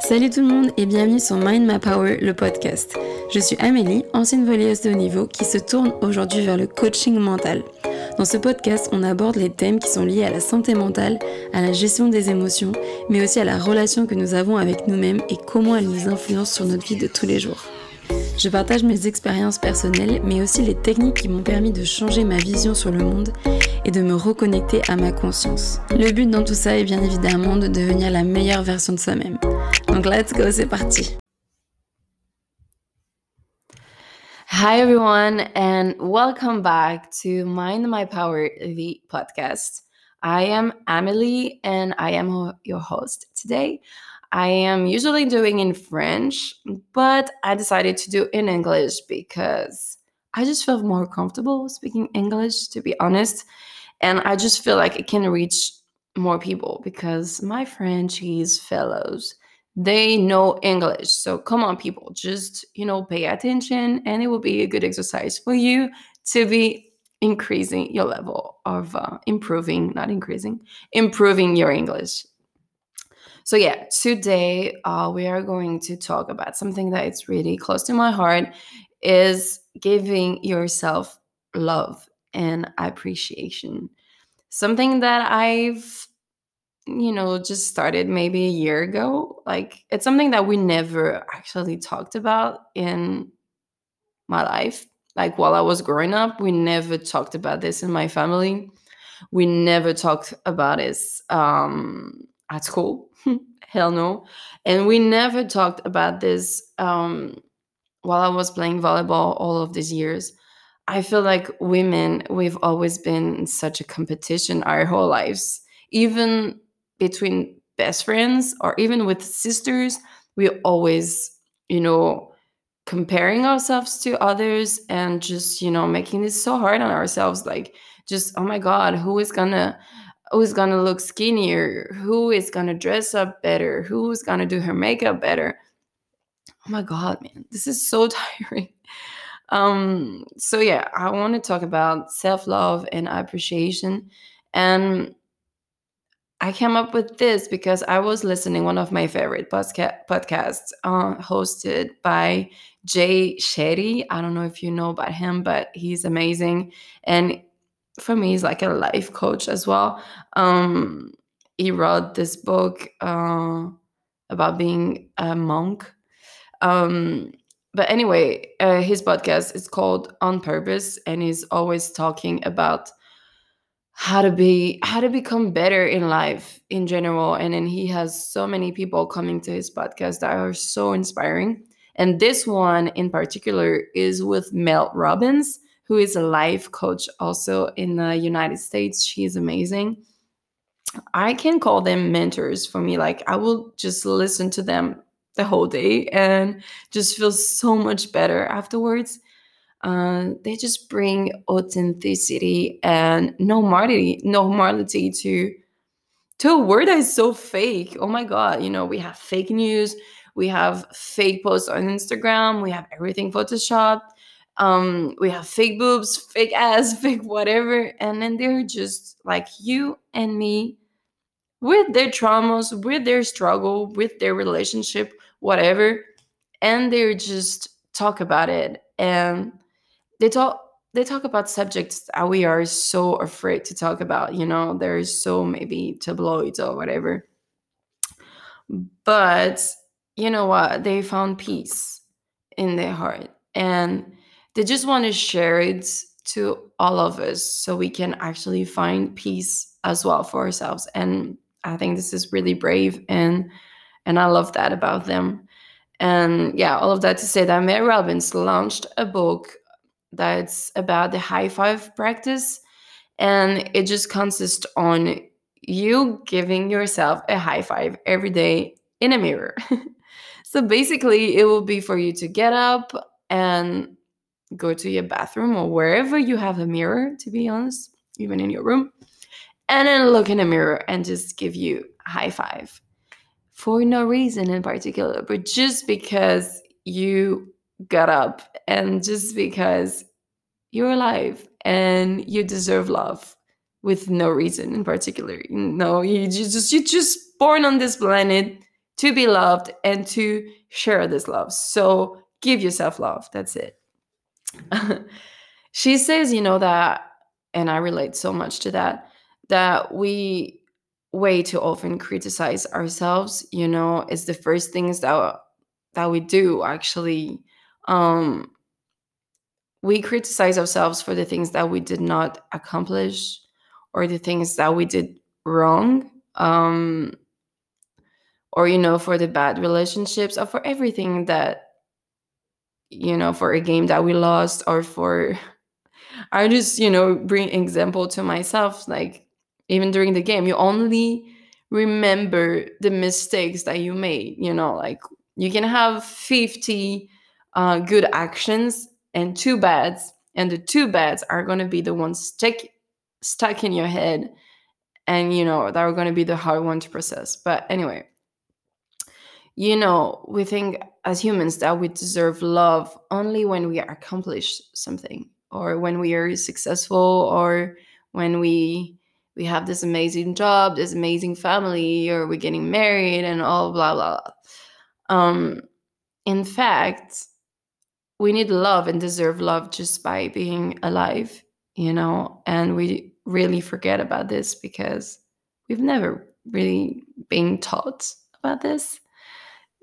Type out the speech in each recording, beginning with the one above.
Salut tout le monde et bienvenue sur Mind My Power, le podcast. Je suis Amélie, ancienne volleyeuse de haut niveau qui se tourne aujourd'hui vers le coaching mental. Dans ce podcast, on aborde les thèmes qui sont liés à la santé mentale, à la gestion des émotions, mais aussi à la relation que nous avons avec nous-mêmes et comment elle nous influence sur notre vie de tous les jours. Je partage mes expériences personnelles, mais aussi les techniques qui m'ont permis de changer ma vision sur le monde et de me reconnecter à ma conscience. Le but dans tout ça est bien évidemment de devenir la meilleure version de soi-même. Donc let's go, c'est parti. Hi everyone and welcome back to Mind My Power the podcast. I am Amelie and I am your host today. I am usually doing in French, but I decided to do in English because I just feel more comfortable speaking English, to be honest. And I just feel like it can reach more people because my Frenchies fellows, they know English. So come on, people, just, you know, pay attention and it will be a good exercise for you to be increasing your level of uh, improving, not increasing, improving your English. So yeah, today uh, we are going to talk about something that is really close to my heart is giving yourself love and appreciation. Something that I've you know just started maybe a year ago. Like it's something that we never actually talked about in my life. Like while I was growing up, we never talked about this in my family. We never talked about this um, at school hell no. And we never talked about this um, while I was playing volleyball all of these years. I feel like women, we've always been in such a competition our whole lives, even between best friends or even with sisters. We always, you know, comparing ourselves to others and just, you know, making it so hard on ourselves. Like, just, oh my God, who is gonna who's gonna look skinnier, who is gonna dress up better, who's gonna do her makeup better. Oh my god, man, this is so tiring. Um, so yeah, I want to talk about self-love and appreciation. And I came up with this because I was listening one of my favorite podca- podcasts uh, hosted by Jay Shetty. I don't know if you know about him, but he's amazing. And for me he's like a life coach as well. Um he wrote this book uh, about being a monk. Um but anyway uh, his podcast is called on purpose and he's always talking about how to be how to become better in life in general. And then he has so many people coming to his podcast that are so inspiring. And this one in particular is with mel robbins who is a life coach also in the United States. She is amazing. I can call them mentors for me. Like, I will just listen to them the whole day and just feel so much better afterwards. Uh, they just bring authenticity and normality, normality to to a word that is so fake. Oh my god, you know, we have fake news, we have fake posts on Instagram, we have everything photoshopped um we have fake boobs fake ass fake whatever and then they're just like you and me with their traumas with their struggle with their relationship whatever and they just talk about it. And they talk they talk about subjects that we are so afraid to talk about you know there's so maybe tabloids or whatever. But you know what? They found peace in their heart. And they just want to share it to all of us so we can actually find peace as well for ourselves. And i think this is really brave and and i love that about them. And yeah all of that to say that mel robbins launched a book that's about the high five practice and it just consists on you giving yourself a high five every day in a mirror. So basically it will be for you to get up and go to your bathroom or wherever you have a mirror, to be honest, even in your room, and then look in a mirror and just give you a high five for no reason in particular, but just because you got up and just because you're alive and you deserve love with no reason in particular. No, you just you just born on this planet to be loved and to share this love. So give yourself love. That's it. she says, you know, that, and I relate so much to that, that we way too often criticize ourselves, you know, it's the first things that that we do actually. Um we criticize ourselves for the things that we did not accomplish or the things that we did wrong um or you know for the bad relationships or for everything that you know for a game that we lost or for i just you know bring example to myself like even during the game you only remember the mistakes that you made you know like you can have 50 uh, good actions and two bads and the two bads are going to be the ones stuck stuck in your head and you know that are going to be the hard one to process. But anyway you know, we think as humans that we deserve love only when we accomplish something or when we are successful or when we we have this amazing job, this amazing family, or we're getting married and all blah blah. Um, in fact, we need love and deserve love just by being alive, you know, and we really forget about this because we've never really been taught about this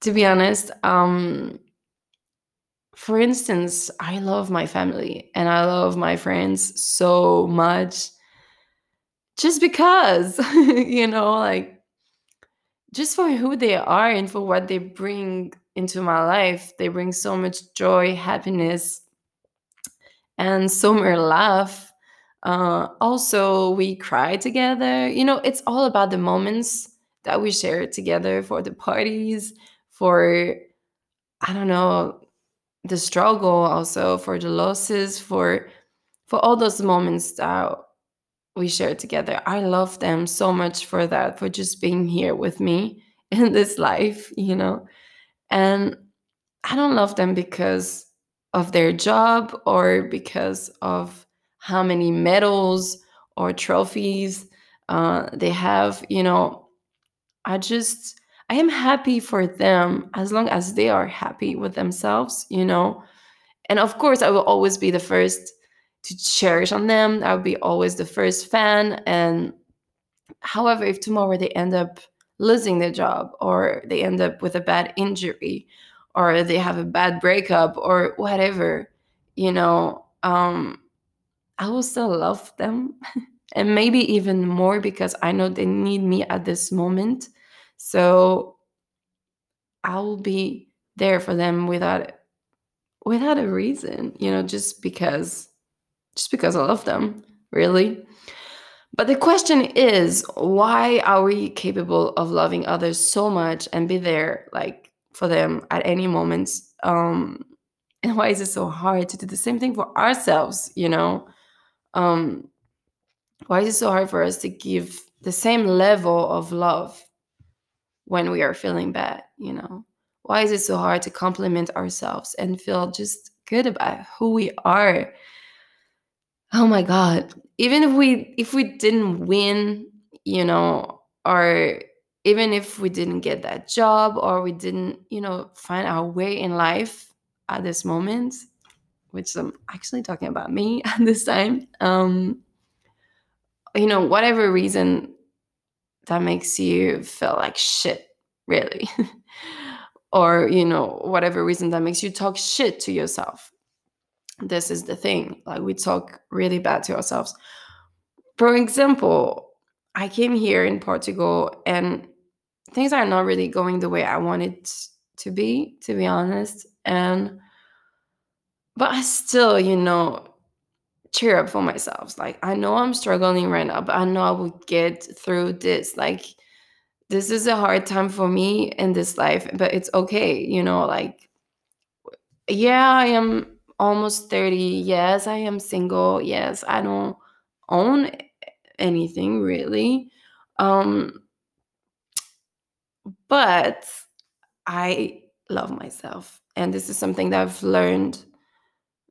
to be honest, um, for instance, I love my family and I love my friends so much just because, you know, like just for who they are and for what they bring into my life. They bring so much joy, happiness, and so much laugh. Uh, also, we cry together. You know, it's all about the moments that we share together for the parties, for I don't know the struggle also for the losses for for all those moments that we share together. I love them so much for that for just being here with me in this life, you know. And I don't love them because of their job or because of how many medals or trophies uh, they have, you know. I just I am happy for them as long as they are happy with themselves, you know. And of course, I will always be the first to cherish on them. I will be always the first fan. And however, if tomorrow they end up losing their job or they end up with a bad injury or they have a bad breakup or whatever, you know, um, I will still love them. and maybe even more because I know they need me at this moment so I will be there for them without without a reason, you know, just because just because I love them, really. But the question is, why are we capable of loving others so much and be there like for them at any moment? Um and why is it so hard to do the same thing for ourselves, you know? Um why is it so hard for us to give the same level of love when we are feeling bad, you know? Why is it so hard to compliment ourselves and feel just good about who we are? Oh my god. Even if we if we didn't win, you know, or even if we didn't get that job or we didn't, you know, find our way in life at this moment, which I'm actually talking about me at this time. Um, you know, whatever reason that makes you feel like shit, really. or, you know, whatever reason that makes you talk shit to yourself. This is the thing. Like, we talk really bad to ourselves. For example, I came here in Portugal and things are not really going the way I wanted to be, to be honest. And, but I still, you know, cheer up for myself. Like I know I'm struggling right now, but I know I will get through this. Like this is a hard time for me in this life, but it's okay, you know, like yeah, I am almost 30. Yes, I am single. Yes, I don't own anything really. Um but I love myself. And this is something that I've learned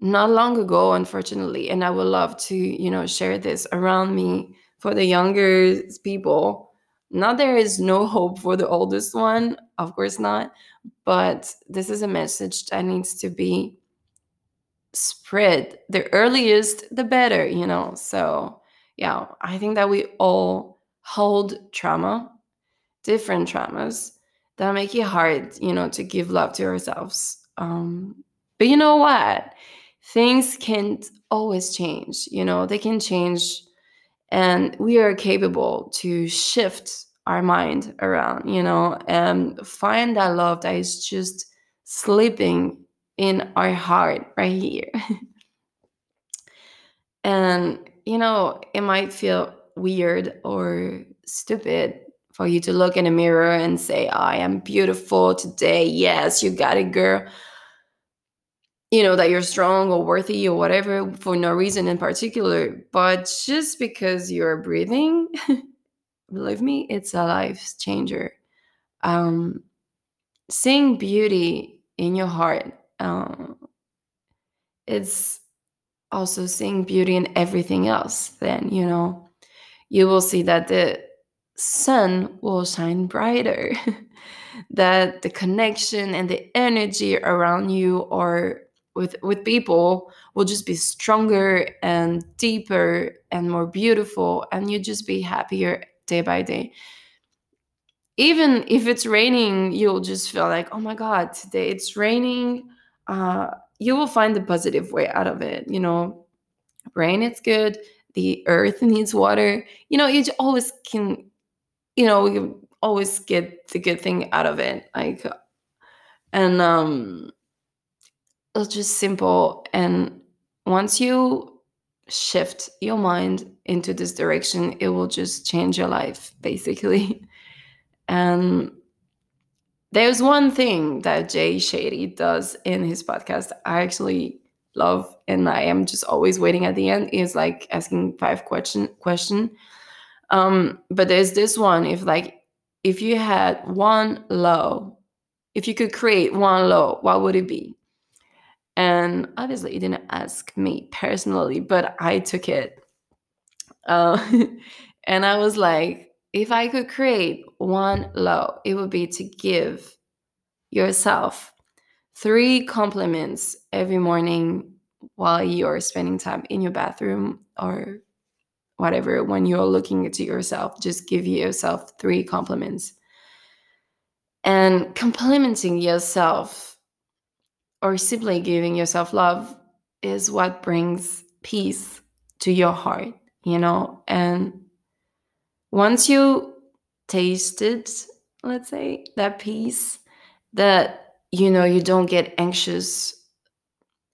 not long ago unfortunately and i would love to you know share this around me for the younger people not there is no hope for the oldest one, of course not, but this is a message that needs to be spread. The earliest, the better, you know. So, yeah, I think that we all hold trauma, different traumas that make it hard, you know, to give love to ourselves. Um, but you know what? Things can't always change, you know, they can change and we are capable to shift our mind around you know and find that love that is just sleeping in our heart right here. And you know it might feel weird or stupid for you to look in a mirror and say i am beautiful today. Yes you got it girl you know that you're strong or worthy or whatever for no reason in particular but just because you're breathing believe me it's a life changer. Um seeing beauty in your heart um it's also seeing beauty in everything else then you know you will see that the sun will shine brighter that the connection and the energy around you are with with people will just be stronger and deeper and more beautiful and you just be happier day by day. Even if it's raining you'll just feel like oh my god today it's raining uh, you will find the positive way out of it you know? Rain is good the earth needs water you know you always can you know you always get the good thing out of it like and um it's just simple and once you shift your mind into this direction it will just change your life basically. And there's one thing that jay shetty does in his podcast i actually love and i am just always waiting at the end is like asking five question question. Um but there's this one if like if you had one low if you could create one low what would it be and obviously, he didn't ask me personally, but I took it. Uh, and I was like, if I could create one low, it would be to give yourself three compliments every morning while you're spending time in your bathroom or whatever when you're looking at yourself just give yourself three compliments and complimenting yourself or simply giving yourself love is what brings peace to your heart, you know? And once you tasted, let's say, that peace, that, you know, you don't get anxious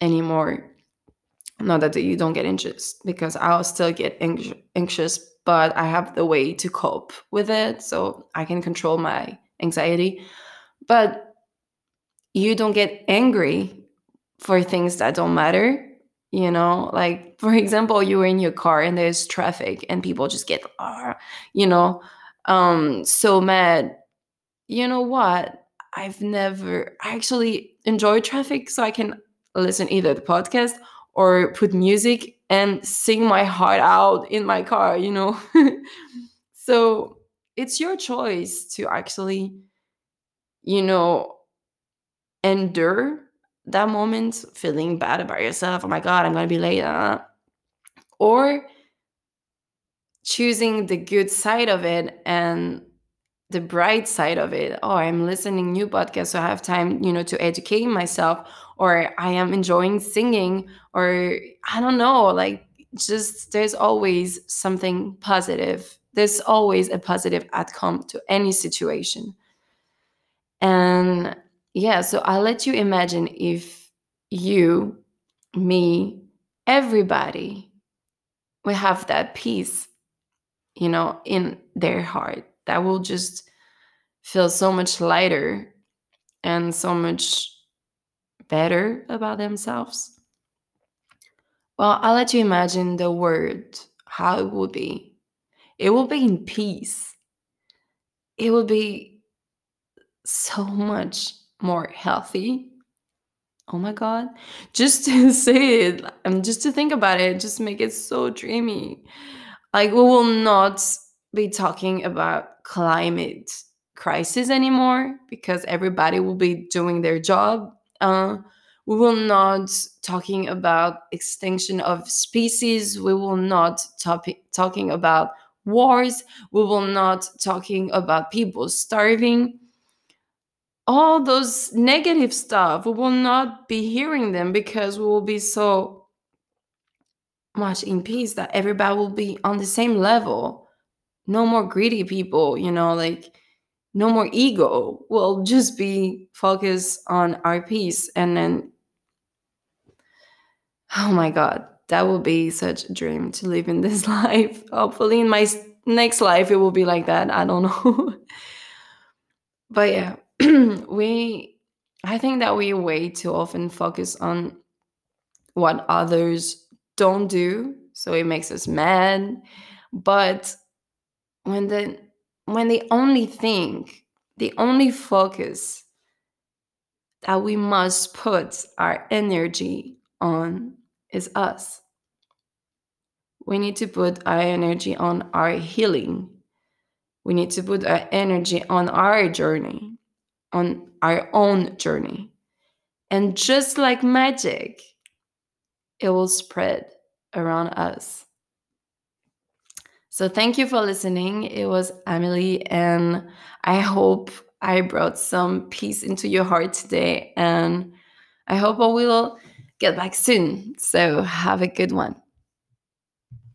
anymore. Not that you don't get anxious, because I'll still get anxious, but I have the way to cope with it. So I can control my anxiety. But you don't get angry for things that don't matter you know? Like for example you were in your car and there's traffic and people just get you know? Um so mad. You know what? I've never I actually enjoy traffic so i can listen either the podcast or put music and sing my heart out in my car you know? So it's your choice to actually you know endure that moment feeling bad about yourself oh my god i'm gonna be late uh, or choosing the good side of it and the bright side of it. Oh i'm listening new podcasts so i have time you know to educate myself or i am enjoying singing or i don't know like just there's always something positive. There's always a positive outcome to any situation. And yeah, so I'll let you imagine if you, me, everybody we have that peace, you know, in their heart that will just feel so much lighter and so much better about themselves. Well, I'll let you imagine the word, how it will be. It will be in peace. It will be so much more healthy. Oh my God. Just to say it and just to think about it, just make it so dreamy. Like, we will not be talking about climate crisis anymore because everybody will be doing their job. Uh, we will not talking about extinction of species. We will not talking about wars. We will not talking about people starving. All those negative stuff, we will not be hearing them because we will be so much in peace that everybody will be on the same level. No more greedy people, you know, like no more ego. We'll just be focused on our peace and then oh my god that will be such a dream to live in this life hopefully in my next life it will be like that i don't know but yeah we i think that we way too often focus on what others don't do so it makes us mad but when the when the only thing the only focus that we must put our energy on is us. We need to put our energy on our healing. We need to put our energy on our journey, on our own journey. And just like magic, it will spread around us. So, thank you for listening. It was Amelie, and I hope I brought some peace into your heart today. And I hope I will get back soon. So have a good one.